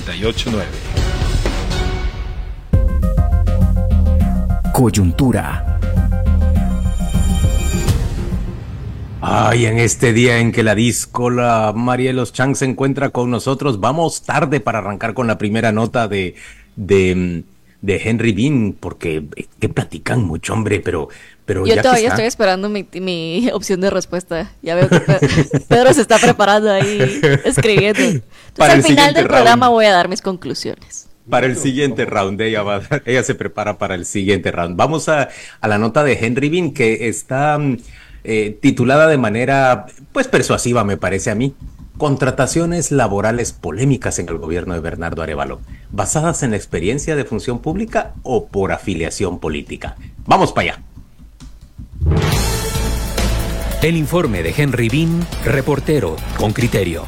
989. Coyuntura. Ay, en este día en que la discola Marielos Chang se encuentra con nosotros, vamos tarde para arrancar con la primera nota de, de, de Henry Bean, porque que platican mucho, hombre, pero, pero Yo ya todavía está- estoy esperando mi, mi opción de respuesta. Ya veo que Pe- Pedro se está preparando ahí, escribiendo. Entonces, Para al final del programa voy a dar mis conclusiones. Para el siguiente round, ella, va, ella se prepara para el siguiente round. Vamos a, a la nota de Henry Bean, que está mm, eh, titulada de manera, pues, persuasiva, me parece a mí. Contrataciones laborales polémicas en el gobierno de Bernardo Arevalo, basadas en la experiencia de función pública o por afiliación política. Vamos para allá. El informe de Henry Bean, reportero con criterio.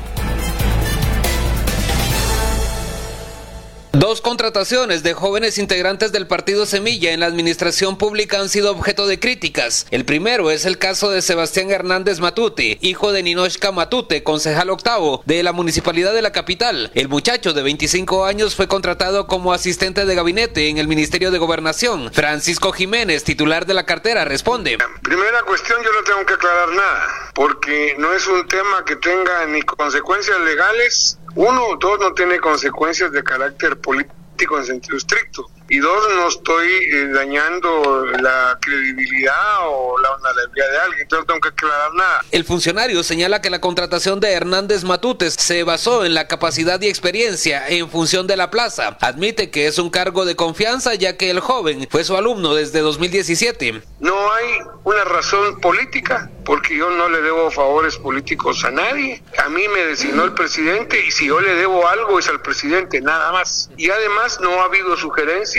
Dos contrataciones de jóvenes integrantes del partido Semilla en la administración pública han sido objeto de críticas. El primero es el caso de Sebastián Hernández Matute, hijo de Ninochka Matute, concejal octavo de la municipalidad de la capital. El muchacho de 25 años fue contratado como asistente de gabinete en el Ministerio de Gobernación. Francisco Jiménez, titular de la cartera, responde. Primera cuestión, yo no tengo que aclarar nada, porque no es un tema que tenga ni consecuencias legales, uno, dos, no tiene consecuencias de carácter político en sentido estricto, y dos, no estoy eh, dañando la credibilidad o la honorabilidad de alguien, entonces no tengo que aclarar nada. El funcionario señala que la contratación de Hernández Matutes se basó en la capacidad y experiencia en función de la plaza. Admite que es un cargo de confianza ya que el joven fue su alumno desde 2017. No hay una razón política, porque yo no le debo favores políticos a nadie. A mí me designó el presidente y si yo le debo algo es al presidente, nada más. Y además no ha habido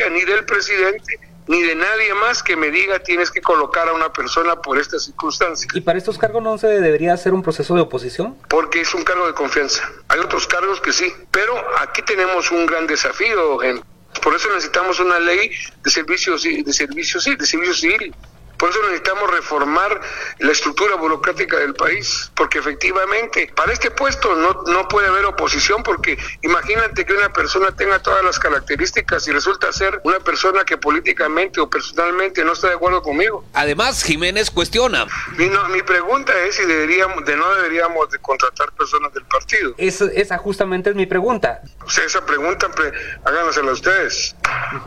ni del presidente ni de nadie más que me diga tienes que colocar a una persona por estas circunstancias. ¿Y para estos cargos no se debería hacer un proceso de oposición? Porque es un cargo de confianza. Hay otros cargos que sí, pero aquí tenemos un gran desafío, gente. Por eso necesitamos una ley de servicios de servicios de servicio civil. Por eso necesitamos reformar la estructura burocrática del país, porque efectivamente para este puesto no, no puede haber oposición, porque imagínate que una persona tenga todas las características y resulta ser una persona que políticamente o personalmente no está de acuerdo conmigo. Además, Jiménez cuestiona. Mi, no- mi pregunta es si deberíamos, de no deberíamos de contratar personas del partido. Es- esa justamente es mi pregunta. O sea, esa pregunta pre- háganosela ustedes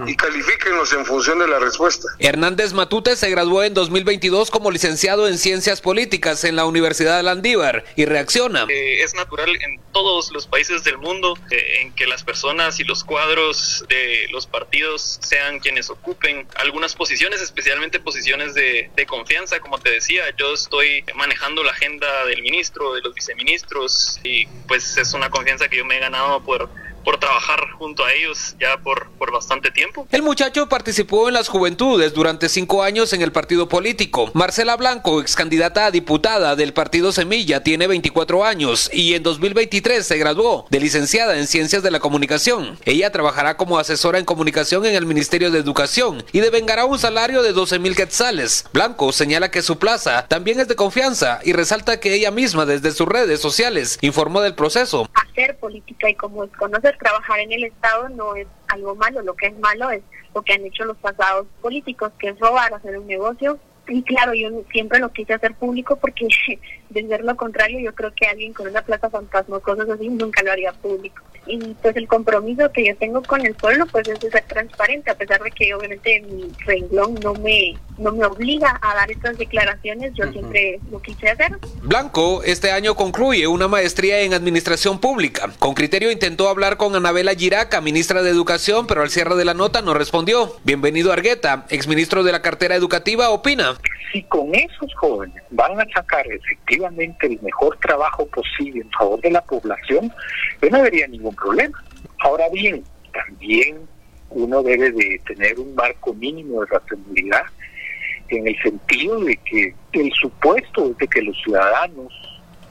y califíquenos en función de la respuesta. Hernández Matute se graduó en 2022 como licenciado en Ciencias Políticas en la Universidad de Landívar y reacciona. Eh, es natural en todos los países del mundo eh, en que las personas y los cuadros de los partidos sean quienes ocupen algunas posiciones, especialmente posiciones de, de confianza. Como te decía, yo estoy manejando la agenda del ministro, de los viceministros y pues es una confianza que yo me he ganado por, por trabajar junto a ellos ya por, por bastante tiempo. El muchacho participó en las juventudes durante cinco años en el partido político. Marcela Blanco, ex candidata a diputada del partido Semilla, tiene 24 años y en 2023 se graduó de licenciada en Ciencias de la Comunicación. Ella trabajará como asesora en comunicación en el Ministerio de Educación y devengará un salario de 12 mil quetzales. Blanco señala que su plaza también es de confianza y resalta que ella misma desde sus redes sociales informó del proceso. hacer política y como conocer trabajar en el Estado no es algo malo, lo que es malo es lo que han hecho los pasados políticos, que es robar, hacer un negocio. Y claro, yo siempre lo quise hacer público porque de ser lo contrario, yo creo que alguien con una plaza fantasma o cosas así nunca lo haría público. Y pues el compromiso que yo tengo con el pueblo pues es de ser transparente, a pesar de que obviamente mi renglón no me, no me obliga a dar estas declaraciones, yo siempre lo quise hacer. Blanco este año concluye una maestría en administración pública. Con criterio intentó hablar con Anabela Giraca, ministra de Educación, pero al cierre de la nota no respondió. Bienvenido Argueta, exministro de la cartera educativa, opina. Si con esos jóvenes van a sacar efectivamente el mejor trabajo posible en favor de la población, pues no habría ningún problema. Ahora bien, también uno debe de tener un marco mínimo de razonabilidad en el sentido de que el supuesto es de que los ciudadanos,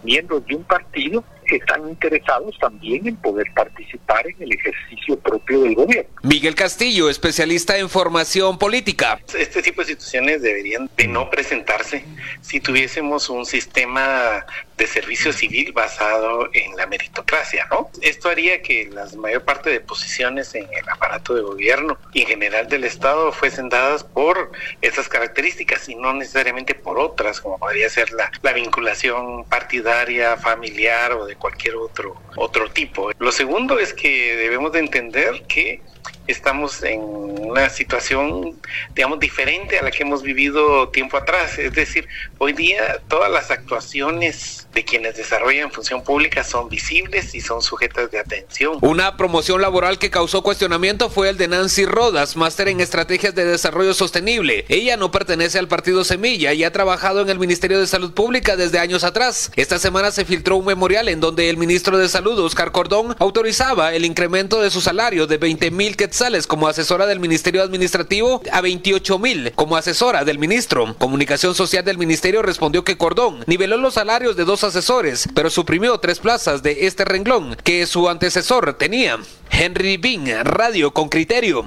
miembros de un partido, están interesados también en poder participar en el ejercicio propio del gobierno. Miguel Castillo, especialista en formación política. Este tipo de situaciones deberían de no presentarse si tuviésemos un sistema de servicio civil basado en la meritocracia, ¿no? Esto haría que la mayor parte de posiciones en el aparato de gobierno y en general del Estado fuesen dadas por esas características y no necesariamente por otras, como podría ser la, la vinculación partidaria, familiar o de cualquier otro, otro tipo. Lo segundo es que debemos de entender que estamos en una situación, digamos, diferente a la que hemos vivido tiempo atrás. Es decir, hoy día todas las actuaciones de quienes desarrollan función pública son visibles y son sujetas de atención. Una promoción laboral que causó cuestionamiento fue el de Nancy Rodas, máster en estrategias de desarrollo sostenible. Ella no pertenece al partido Semilla y ha trabajado en el Ministerio de Salud Pública desde años atrás. Esta semana se filtró un memorial en donde el ministro de Salud, Oscar Cordón, autorizaba el incremento de su salario de 20 mil quetzales como asesora del Ministerio Administrativo a 28 mil como asesora del ministro. Comunicación Social del Ministerio respondió que Cordón niveló los salarios de dos asesores, pero suprimió tres plazas de este renglón que su antecesor tenía. Henry Bean, Radio con Criterio.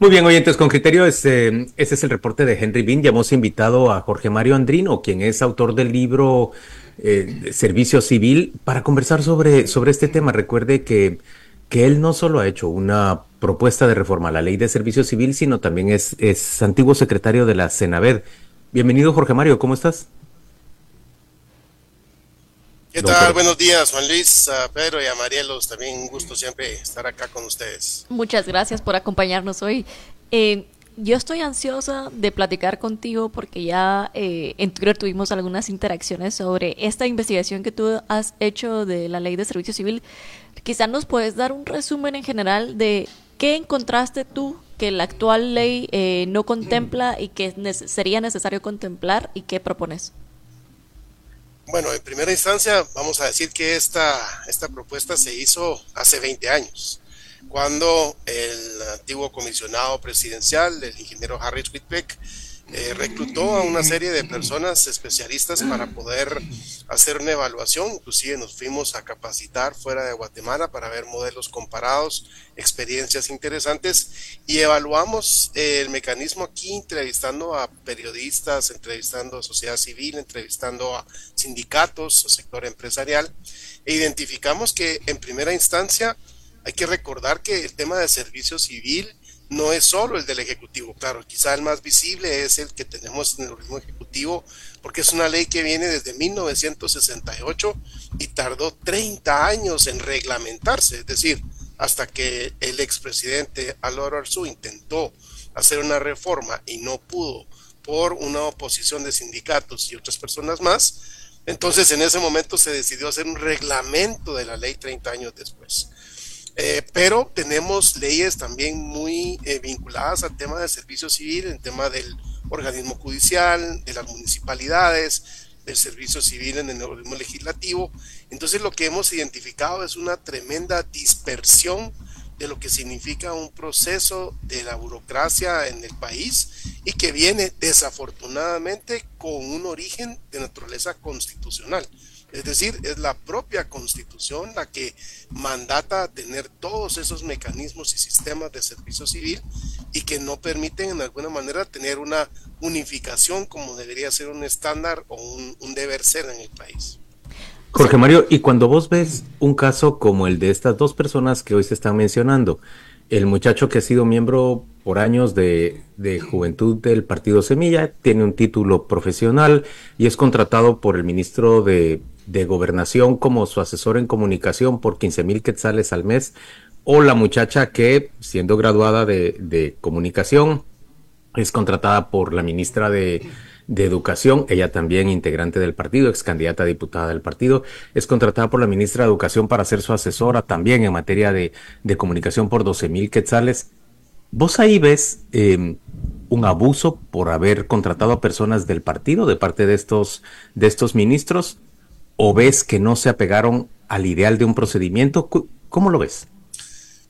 Muy bien, oyentes, con criterio, este, este es el reporte de Henry Bean. Ya hemos invitado a Jorge Mario Andrino, quien es autor del libro eh, Servicio Civil, para conversar sobre, sobre este tema. Recuerde que, que él no solo ha hecho una propuesta de reforma a la ley de servicio civil, sino también es, es antiguo secretario de la Senaved. Bienvenido, Jorge Mario, ¿cómo estás? ¿Qué tal? Buenos días, Juan Luis, a Pedro y a Marielos. También un gusto siempre estar acá con ustedes. Muchas gracias por acompañarnos hoy. Eh, yo estoy ansiosa de platicar contigo porque ya eh, en Twitter tuvimos algunas interacciones sobre esta investigación que tú has hecho de la ley de servicio civil. Quizás nos puedes dar un resumen en general de qué encontraste tú que la actual ley eh, no contempla y que sería necesario contemplar y qué propones. Bueno, en primera instancia vamos a decir que esta, esta propuesta se hizo hace 20 años, cuando el antiguo comisionado presidencial, el ingeniero Harris Whitbeck, eh, reclutó a una serie de personas especialistas para poder hacer una evaluación. Inclusive nos fuimos a capacitar fuera de Guatemala para ver modelos comparados, experiencias interesantes y evaluamos el mecanismo aquí entrevistando a periodistas, entrevistando a sociedad civil, entrevistando a sindicatos, a sector empresarial e identificamos que en primera instancia hay que recordar que el tema de servicio civil no es solo el del Ejecutivo, claro, quizá el más visible es el que tenemos en el organismo ejecutivo, porque es una ley que viene desde 1968 y tardó 30 años en reglamentarse, es decir, hasta que el expresidente Álvaro Arzú intentó hacer una reforma y no pudo por una oposición de sindicatos y otras personas más, entonces en ese momento se decidió hacer un reglamento de la ley 30 años después. Eh, pero tenemos leyes también muy eh, vinculadas al tema del servicio civil, el tema del organismo judicial, de las municipalidades, del servicio civil en el organismo legislativo. Entonces lo que hemos identificado es una tremenda dispersión de lo que significa un proceso de la burocracia en el país y que viene desafortunadamente con un origen de naturaleza constitucional. Es decir, es la propia constitución la que mandata tener todos esos mecanismos y sistemas de servicio civil y que no permiten en alguna manera tener una unificación como debería ser un estándar o un, deber ser en el país. Jorge Mario, y cuando vos ves un caso como el de estas dos personas que hoy se están mencionando, el muchacho que ha sido miembro por años de, de, Juventud del Partido Semilla, tiene un título profesional y es contratado por el ministro de de gobernación como su asesor en comunicación por 15 mil quetzales al mes, o la muchacha que, siendo graduada de, comunicación, es contratada por la ministra de, Educación, ella también integrante del partido, ex candidata a diputada del partido, es contratada por la ministra de Educación para ser su asesora también en materia de, comunicación por 12 mil quetzales. ¿Vos ahí ves em, un abuso por haber contratado a personas del partido de parte de estos, de estos ministros? O ves que no se apegaron al ideal de un procedimiento? ¿Cómo lo ves?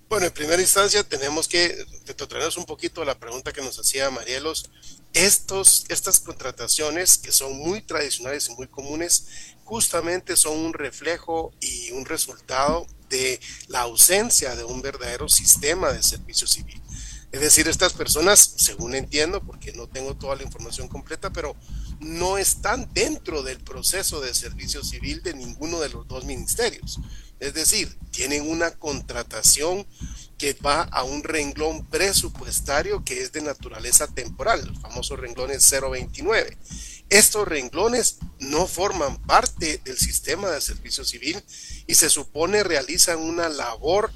Bueno, en primera instancia tenemos que retrotraernos un poquito a la pregunta que nos hacía Marielos. Estos, estas contrataciones que son muy tradicionales y muy comunes, justamente son un reflejo y un resultado de la ausencia de un verdadero sistema de servicio civil. Es decir, estas personas, según entiendo, porque no tengo toda la información completa, pero no están dentro del proceso de servicio civil de ninguno de los dos ministerios. Es decir, tienen una contratación que va a un renglón presupuestario que es de naturaleza temporal, los famosos renglones 029. Estos renglones no forman parte del sistema de servicio civil y se supone realizan una labor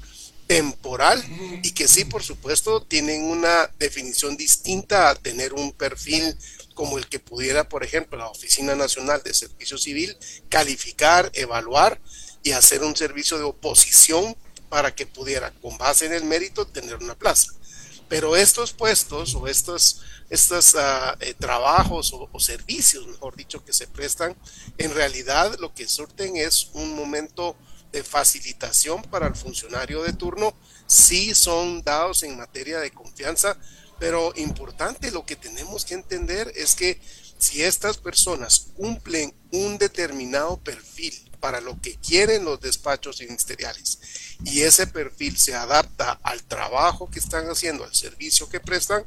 temporal y que sí, por supuesto, tienen una definición distinta a tener un perfil como el que pudiera, por ejemplo, la Oficina Nacional de Servicio Civil calificar, evaluar y hacer un servicio de oposición para que pudiera, con base en el mérito, tener una plaza. Pero estos puestos o estos, estos ah, eh, trabajos o, o, servicios, mejor dicho, que se prestan, en realidad lo que surten es un momento de facilitación para el funcionario de turno, sí son dados en materia de confianza, pero importante lo que tenemos que entender es que si estas personas cumplen un determinado perfil para lo que quieren los despachos ministeriales y ese perfil se adapta al trabajo que están haciendo, al servicio que prestan,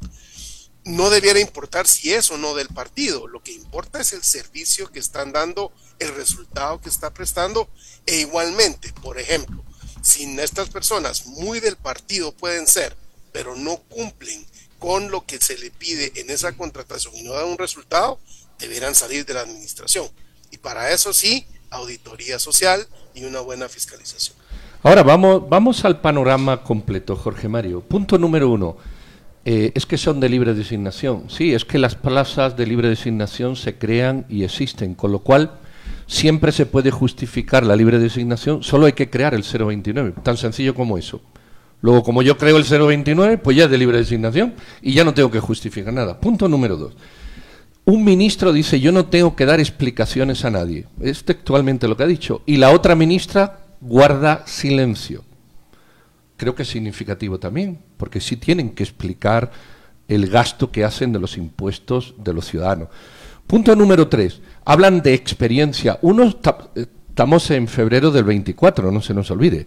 no debiera importar si es o no del partido. Lo que importa es el servicio que están dando, el resultado que está prestando e igualmente, por ejemplo, si estas personas muy del partido pueden ser, pero no cumplen con lo que se le pide en esa contratación y no dan un resultado, deberán salir de la administración. Y para eso sí, auditoría social y una buena fiscalización. Ahora vamos, vamos al panorama completo, Jorge Mario. Punto número uno. Eh, es que son de libre designación. Sí, es que las plazas de libre designación se crean y existen, con lo cual siempre se puede justificar la libre designación, solo hay que crear el 029, tan sencillo como eso. Luego, como yo creo el 029, pues ya es de libre designación y ya no tengo que justificar nada. Punto número dos un ministro dice yo no tengo que dar explicaciones a nadie. Es textualmente lo que ha dicho. Y la otra ministra guarda silencio. Creo que es significativo también, porque sí tienen que explicar el gasto que hacen de los impuestos de los ciudadanos. Punto número tres. Hablan de experiencia. Uno estamos en febrero del 24, no se nos olvide.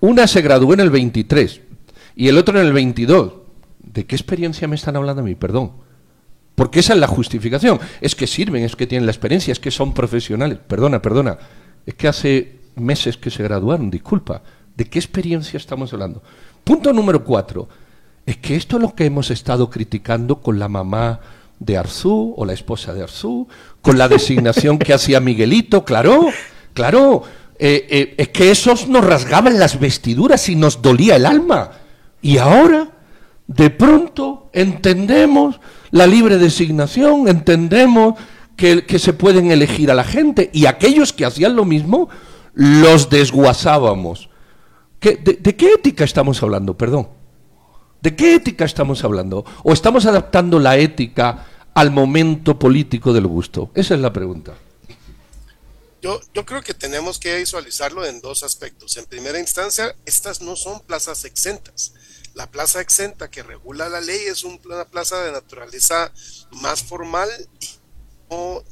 Una se graduó en el 23 y el otro en el 22. ¿De qué experiencia me están hablando a mí? Perdón. Porque esa es la justificación. Es que sirven, es que tienen la experiencia, es que son profesionales. Perdona, perdona. Es que hace meses que se graduaron, disculpa. ¿De qué experiencia estamos hablando? Punto número cuatro. Es que esto es lo que hemos estado criticando con la mamá de Arzú o la esposa de Arzú, con la designación que hacía Miguelito, claro, claro. Eh, eh, es que esos nos rasgaban las vestiduras y nos dolía el alma. Y ahora, de pronto, entendemos la libre designación, entendemos que, se pueden elegir a la gente y aquellos que hacían lo mismo los desguasábamos. de, ¿De qué ética estamos hablando? Perdón. ¿De qué ética estamos hablando? ¿O estamos adaptando la ética al momento político del gusto? Esa es la pregunta. Yo, creo que tenemos que visualizarlo en dos aspectos. En primera instancia, estas no son plazas exentas. La plaza exenta que regula la ley es una plaza de naturaleza más formal y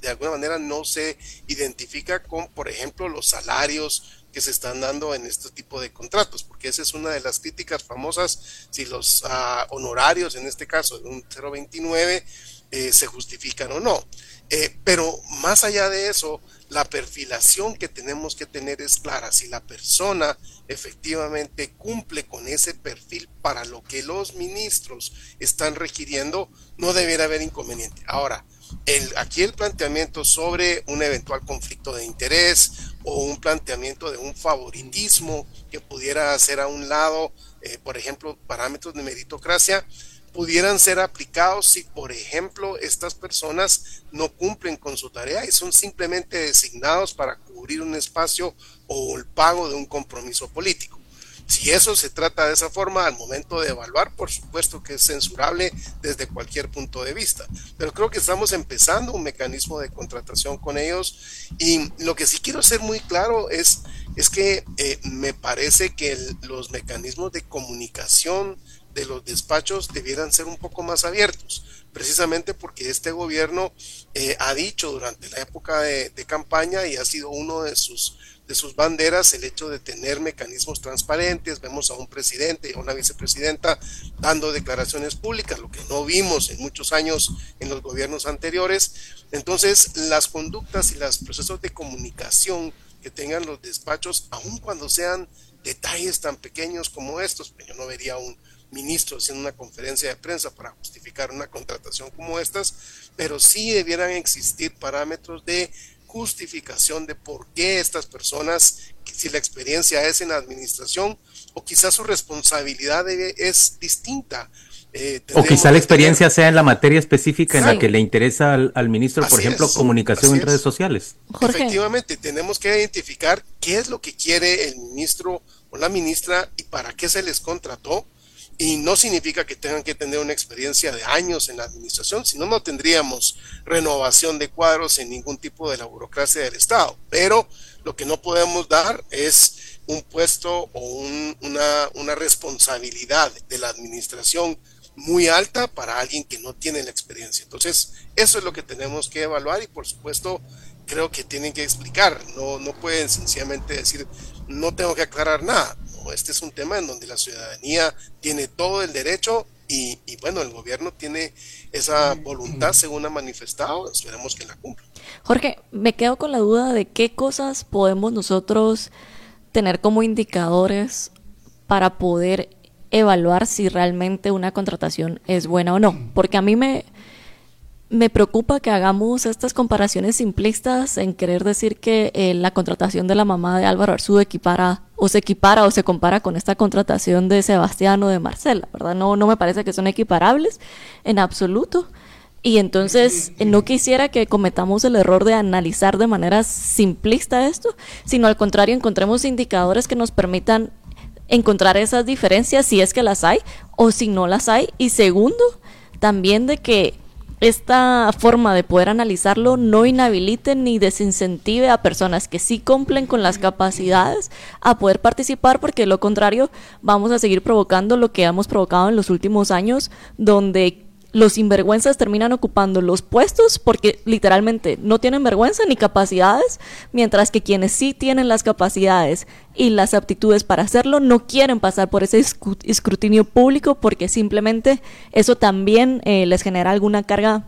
de alguna manera no se identifica con, por ejemplo, los salarios que se están dando en este tipo de contratos, porque esa es una de las críticas famosas, si los ah, honorarios, en este caso de un 029, eh, se justifican o no. Eh, pero más allá de eso, la perfilación que tenemos que tener es clara. Si la persona efectivamente cumple con ese perfil para lo que los ministros están requiriendo, no debiera haber inconveniente. Ahora, el, aquí el planteamiento sobre un eventual conflicto de interés o un planteamiento de un favoritismo que pudiera hacer a un lado, eh, por ejemplo, parámetros de meritocracia, pudieran ser aplicados si, por ejemplo, estas personas no cumplen con su tarea y son simplemente designados para cubrir un espacio o el pago de un compromiso político. Si eso se trata de esa forma, al momento de evaluar, por supuesto que es censurable desde cualquier punto de vista. Pero creo que estamos empezando un mecanismo de contratación con ellos y lo que sí quiero ser muy claro es, es que eh, me parece que los mecanismos de comunicación de los despachos debieran ser un poco más abiertos, precisamente porque este gobierno eh, ha dicho durante la época de, campaña y ha sido uno de sus de sus banderas el hecho de tener mecanismos transparentes. Vemos a un presidente y a una vicepresidenta dando declaraciones públicas, lo que no vimos en muchos años en los gobiernos anteriores. Entonces, las conductas y los procesos de comunicación que tengan los despachos, aun cuando sean detalles tan pequeños como estos, pues yo no vería un ministro haciendo una conferencia de prensa para justificar una contratación como estas, pero sí debieran existir parámetros de justificación de por qué estas personas, si la experiencia es en la administración o quizás su responsabilidad es distinta. Eh, o quizá la experiencia sea en la materia específica en la que le interesa al, ministro, por ejemplo, comunicación en redes sociales. Efectivamente, tenemos que identificar qué es lo que quiere el ministro o la ministra y para qué se les contrató y no significa que tengan que tener una experiencia de años en la administración, sino no tendríamos renovación de cuadros en ningún tipo de la burocracia del Estado. Pero lo que no podemos dar es un puesto o una, una responsabilidad de la administración muy alta para alguien que no tiene la experiencia. Entonces, eso es lo que tenemos que evaluar y por supuesto creo que tienen que explicar, no, no pueden sencillamente decir, no tengo que aclarar nada este es un tema en donde la ciudadanía tiene todo el derecho y, bueno, el gobierno tiene esa voluntad según ha manifestado, esperemos que la cumpla. Jorge, me quedo con la duda de qué cosas podemos nosotros tener como indicadores para poder evaluar si realmente una contratación es buena o no, porque a mí me, me preocupa que hagamos estas comparaciones simplistas en querer decir que eh, la contratación de la mamá de Álvaro Arzú equipara o se equipara o se compara con esta contratación de Sebastián o de Marcela, ¿verdad? No, no me parece que son equiparables en absoluto. Y entonces no quisiera que cometamos el error de analizar de manera simplista esto, sino al contrario encontremos indicadores que nos permitan encontrar esas diferencias si es que las hay o si no las hay. Y segundo, también de que esta forma de poder analizarlo no inhabilite ni desincentive a personas que sí cumplen con las capacidades a poder participar, porque de lo contrario vamos a seguir provocando lo que hemos provocado en los últimos años, donde los sinvergüenzas terminan ocupando los puestos porque literalmente no tienen vergüenza ni capacidades, mientras que quienes sí tienen las capacidades y las aptitudes para hacerlo no quieren pasar por ese escrutinio público porque simplemente eso también eh, les genera alguna carga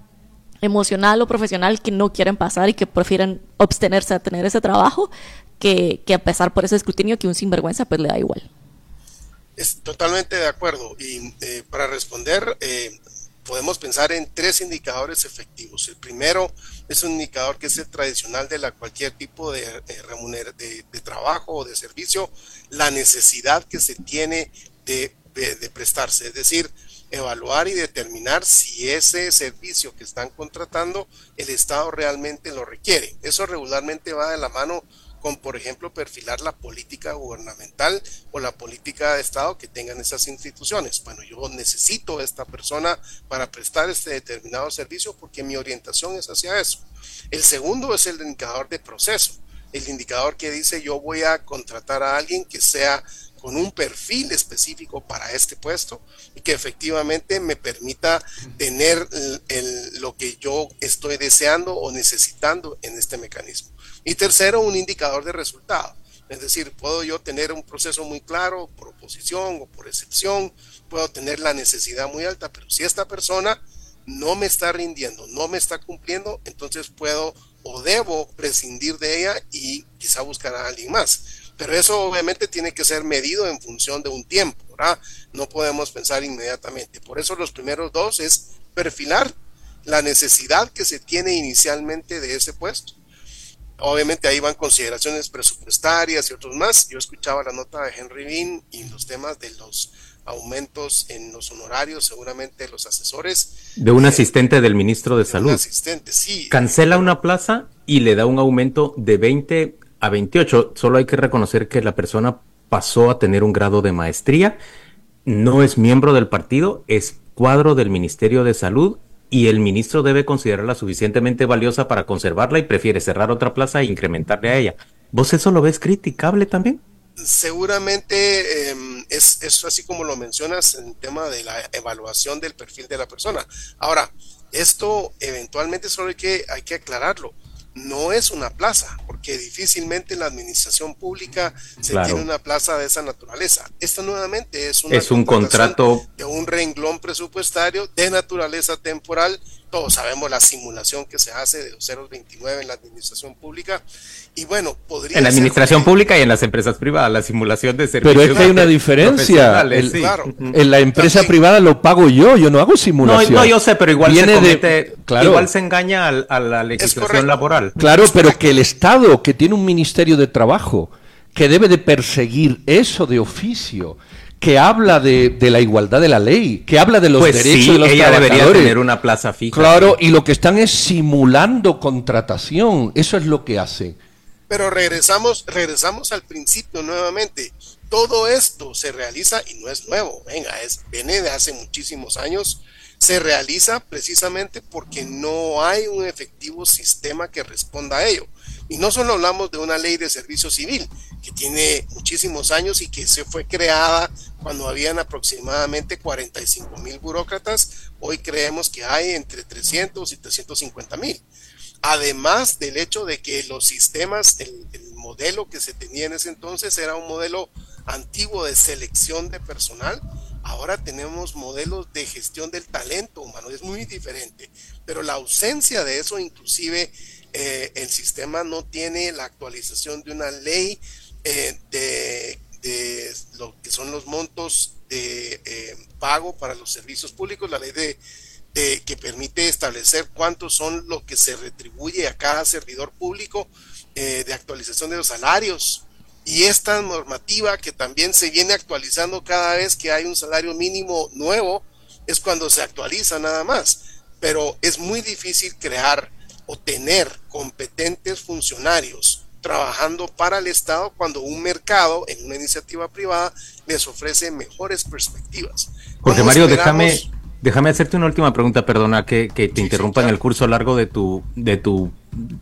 emocional o profesional que no quieren pasar y que prefieren abstenerse a tener ese trabajo que, a pasar por ese escrutinio que un sinvergüenza pues le da igual. Es totalmente de acuerdo. Y eh, para responder, eh, podemos pensar en tres indicadores efectivos. El primero es un indicador que es el tradicional de cualquier tipo de, de, de, trabajo o de servicio, la necesidad que se tiene de, prestarse, es decir, evaluar y determinar si ese servicio que están contratando el Estado realmente lo requiere. Eso regularmente va de la mano con, por ejemplo, perfilar la política gubernamental o la política de Estado que tengan esas instituciones. Bueno, yo necesito a esta persona para prestar este determinado servicio porque mi orientación es hacia eso. El segundo es el indicador de proceso, el indicador que dice yo voy a contratar a alguien que sea con un perfil específico para este puesto y que efectivamente me permita tener lo que yo estoy deseando o necesitando en este mecanismo. Y tercero, un indicador de resultado. Es decir, puedo yo tener un proceso muy claro por oposición o por excepción, puedo tener la necesidad muy alta, pero si esta persona no me está rindiendo, no me está cumpliendo, entonces puedo o debo prescindir de ella y quizá buscar a alguien más. Pero eso obviamente tiene que ser medido en función de un tiempo. No podemos pensar inmediatamente. Por eso los primeros dos es perfilar la necesidad que se tiene inicialmente de ese puesto Obviamente ahí van consideraciones presupuestarias y otros más. Yo escuchaba la nota de Henry Bean y los temas de los aumentos en los honorarios, seguramente los asesores. De un eh, asistente del ministro de, Salud. Un asistente, sí. Cancela una plaza y le da un aumento de 20 a 28. Solo hay que reconocer que la persona pasó a tener un grado de maestría, no es miembro del partido, es cuadro del Ministerio de Salud y el ministro debe considerarla suficientemente valiosa para conservarla y prefiere cerrar otra plaza e incrementarle a ella. ¿Vos eso lo ves criticable también? Seguramente em, es, así como lo mencionas en tema de la evaluación del perfil de la persona. Ahora, esto eventualmente solo hay que, hay que aclararlo. No es una plaza, porque difícilmente en la administración pública se Claro. tiene una plaza de esa naturaleza. Esto nuevamente es, una Es un contrato de un renglón presupuestario de naturaleza temporal. Todos sabemos la simulación que se hace de 029 en la administración pública. Y bueno, podría en la administración pública y en las empresas privadas, la simulación de servicios. Pero es que hay una diferencia. profesionales, El- sí. Claro. En la empresa privada lo pago yo, yo no hago No, simulación. no, yo sé, pero igual Viene se de- comete, claro. igual se engaña al- a, la legislación laboral. Claro, pero que el Estado, que tiene un Ministerio de Trabajo, que debe de perseguir eso de oficio, que habla de, de la igualdad de la ley, que habla de los Pues derechos sí, de los ella debería trabajadores. tener una plaza fija. Claro, y lo que están es simulando contratación. Eso es lo que hacen. Pero regresamos, regresamos al principio nuevamente. Todo esto se realiza y no es nuevo, venga, es, viene de hace muchísimos años. Se realiza precisamente porque no hay un efectivo sistema que responda a ello. Y no solo hablamos de una ley de servicio civil, que tiene muchísimos años y que se fue creada cuando habían aproximadamente 45 mil burócratas. Hoy creemos que hay entre 300 y 350 mil además del hecho de que los sistemas, el, el modelo que se tenía en ese entonces era un modelo antiguo de selección de personal, ahora tenemos modelos de gestión del talento humano, es muy diferente, pero la ausencia de eso inclusive eh, el sistema no tiene la actualización de una ley eh, de, lo que son los montos de eh, pago para los servicios públicos, la ley de de- que permite establecer cuántos son lo que se retribuye a cada servidor público eh, de actualización de los salarios. Y esta normativa que también se viene actualizando cada vez que hay un salario mínimo nuevo, es cuando se actualiza nada más. Pero es muy difícil crear o tener competentes funcionarios trabajando para el Estado cuando un mercado en una iniciativa privada les ofrece mejores perspectivas. Jorge ¿Cómo Mario, déjame, déjame hacerte una última pregunta, perdona que, que te interrumpa en el curso largo de tu, de tu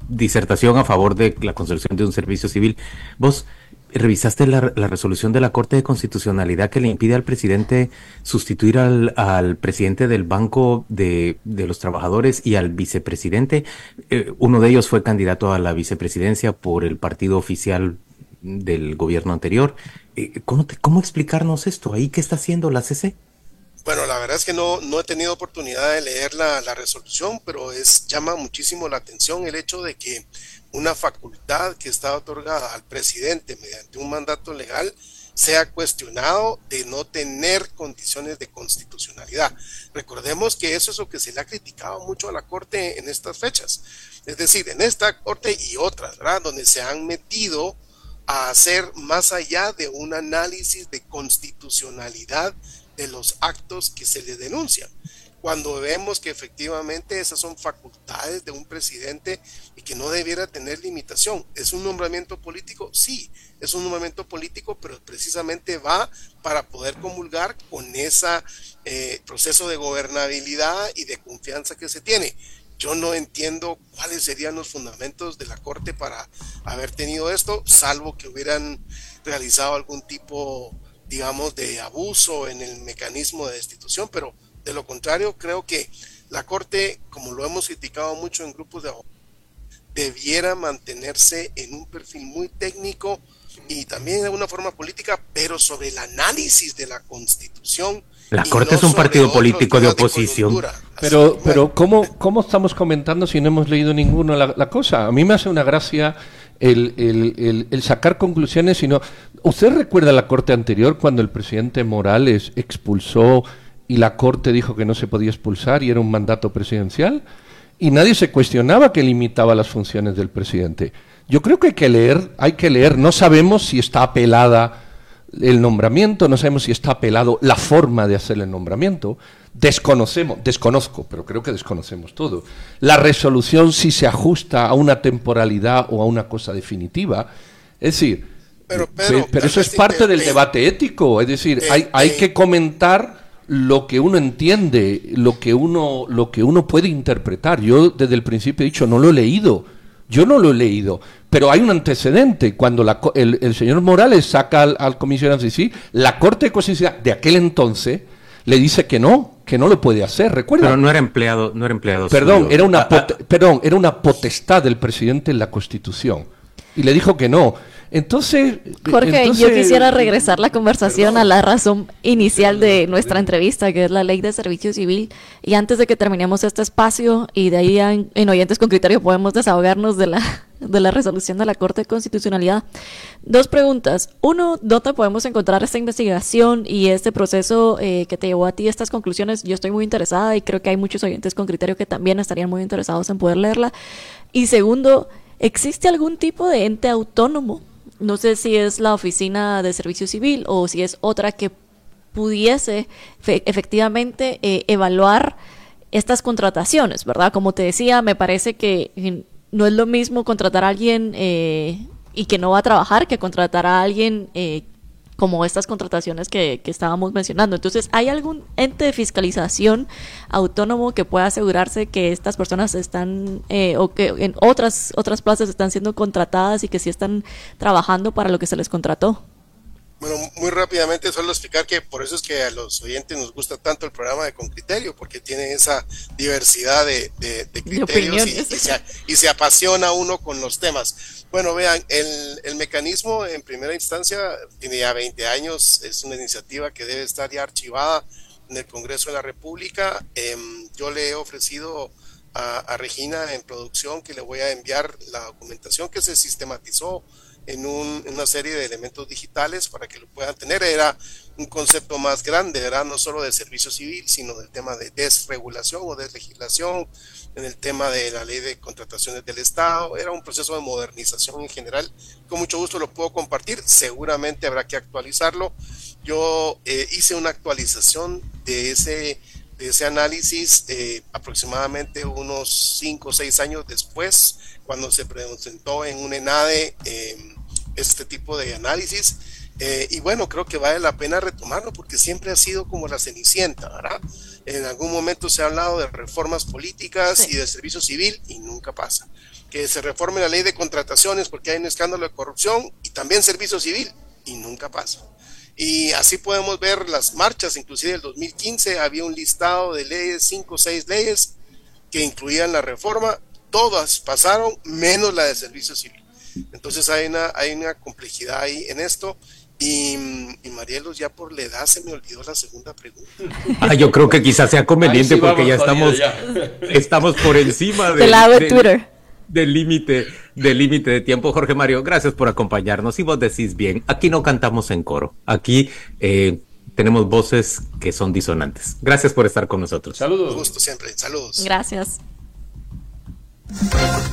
disertación a favor de la construcción de un servicio civil. Vos revisaste la, la resolución de la Corte de Constitucionalidad que le impide al presidente sustituir al, presidente del Banco de, los Trabajadores y al vicepresidente. Eh, uno de ellos fue candidato a la vicepresidencia por el partido oficial del gobierno anterior. Eh, ¿cómo, te- ¿Cómo explicarnos esto? ¿Ahí qué está haciendo la CC? Bueno, la verdad es que no, no he tenido oportunidad de leer la, la resolución, pero es llama muchísimo la atención el hecho de que una facultad que está otorgada al presidente mediante un mandato legal sea cuestionado de no tener condiciones de constitucionalidad. Recordemos que eso es lo que se le ha criticado mucho a la Corte en estas fechas. Es decir, en esta Corte y otras, ¿verdad? Donde se han metido a hacer más allá de un análisis de constitucionalidad de los actos que se le denuncian. Cuando vemos que efectivamente esas son facultades de un presidente y que no debiera tener limitación. ¿Es un nombramiento político? Sí, es un nombramiento político, pero precisamente va para poder comulgar con ese proceso de gobernabilidad y de confianza que se tiene. Yo no entiendo cuáles serían los fundamentos de la Corte para haber tenido esto, salvo que hubieran realizado algún tipo, digamos, de abuso en el mecanismo de destitución, pero de lo contrario, creo que la Corte, como lo hemos criticado mucho en grupos de abogados, debiera mantenerse en un perfil muy técnico y también de una forma política, pero sobre el análisis de la Constitución. La Corte no es un partido político de oposición. coyuntura. Pero, pero ¿cómo, ¿cómo estamos comentando si no hemos leído ninguno la, la cosa? A mí me hace una gracia el, el- el- el sacar conclusiones, sino... ¿Usted recuerda la corte anterior cuando el presidente Morales expulsó y la corte dijo que no se podía expulsar y era un mandato presidencial? Y nadie se cuestionaba que limitaba las funciones del presidente. Yo creo que hay que leer, hay que leer. No sabemos si está apelada el nombramiento, no sabemos si está apelado la forma de hacer el nombramiento. Desconocemos, desconozco, pero creo que desconocemos todo. La resolución si se ajusta a una temporalidad o a una cosa definitiva. Es decir, Pero, eso es parte te- del te- debate ético. Es decir, te- hay, hay te- que comentar lo que uno entiende, lo que uno, lo que uno puede interpretar. Yo desde el principio he dicho, no lo he leído. Yo no lo he leído, pero hay un antecedente. Cuando la el, el señor Morales saca al, al comisionado la Corte de Constitucionalidad de aquel entonces le dice que no, que no lo puede hacer, recuerda. Pero no era empleado, no era empleado. Perdón, suyo. era una Ah, ah, perdón, era una potestad del presidente en la Constitución. Y le dijo que no. Entonces, Jorge, entonces- yo quisiera regresar la conversación a la razón inicial de nuestra entrevista, que es la ley de servicio civil. Y antes de que terminemos este espacio y de ahí en, en Oyentes con Criterio podemos desahogarnos de la, de la resolución de la Corte de Constitucionalidad. Dos preguntas. Uno, ¿dónde podemos encontrar esta investigación y este proceso eh, que te llevó a ti estas conclusiones? Yo estoy muy interesada y creo que hay muchos oyentes con criterio que también estarían muy interesados en poder leerla. Y segundo, ¿existe algún tipo de ente autónomo? No sé si es la Oficina de Servicio Civil o si es otra que pudiese fe- efectivamente eh, evaluar estas contrataciones, ¿verdad? Como te decía, me parece que no es lo mismo contratar a alguien eh, y que no va a trabajar que contratar a alguien eh, como estas contrataciones que, que estábamos mencionando. Entonces, ¿hay algún ente de fiscalización autónomo que pueda asegurarse que estas personas están eh, o que en otras otras plazas están siendo contratadas y que sí están trabajando para lo que se les contrató? Bueno, muy rápidamente solo explicar que por eso es que a los oyentes nos gusta tanto el programa de Con Criterio, porque tiene esa diversidad de, de- de criterios y, se, y se apasiona uno con los temas. Bueno, vean, el, el mecanismo en primera instancia tiene ya 20 años, es una iniciativa que debe estar ya archivada en el Congreso de la República. Em, yo le he ofrecido a, a Regina en producción que le voy a enviar la documentación que se sistematizó en, un- en una serie de elementos digitales para que lo puedan tener. Era un concepto más grande, ¿verdad? No solo de servicio civil, sino del tema de desregulación o deslegislación, en el tema de la ley de contrataciones del Estado. Era un proceso de modernización en general. Con mucho gusto lo puedo compartir. Seguramente habrá que actualizarlo. Yo eh, hice una actualización de ese, de ese análisis eh, aproximadamente unos 5 o 6 años después, cuando se presentó en un ENADE eh, este tipo de análisis. Eh, y bueno, creo que vale la pena retomarlo porque siempre ha sido como la cenicienta, ¿verdad? En algún momento se ha hablado de reformas políticas y de servicio civil y nunca pasa. Que se reforme la ley de contrataciones porque hay un escándalo de corrupción y también servicio civil y nunca pasa. Y así podemos ver las marchas, inclusive el 2015 había un listado de leyes, cinco o seis leyes que incluían la reforma, todas pasaron menos la de servicio civil. Entonces hay una, hay una complejidad ahí en esto. Y, y Marielos, ya por la edad se me olvidó la segunda pregunta. Ah, yo creo que quizás sea conveniente sí porque ya estamos, jodidos estamos por encima Te la hago en del- Twitter. del límite del límite de tiempo. Jorge Mario, gracias por acompañarnos. Y vos decís bien, aquí no cantamos en coro, aquí eh, tenemos voces que son disonantes. Gracias por estar con nosotros. Saludos. Un gusto siempre. Saludos. Gracias.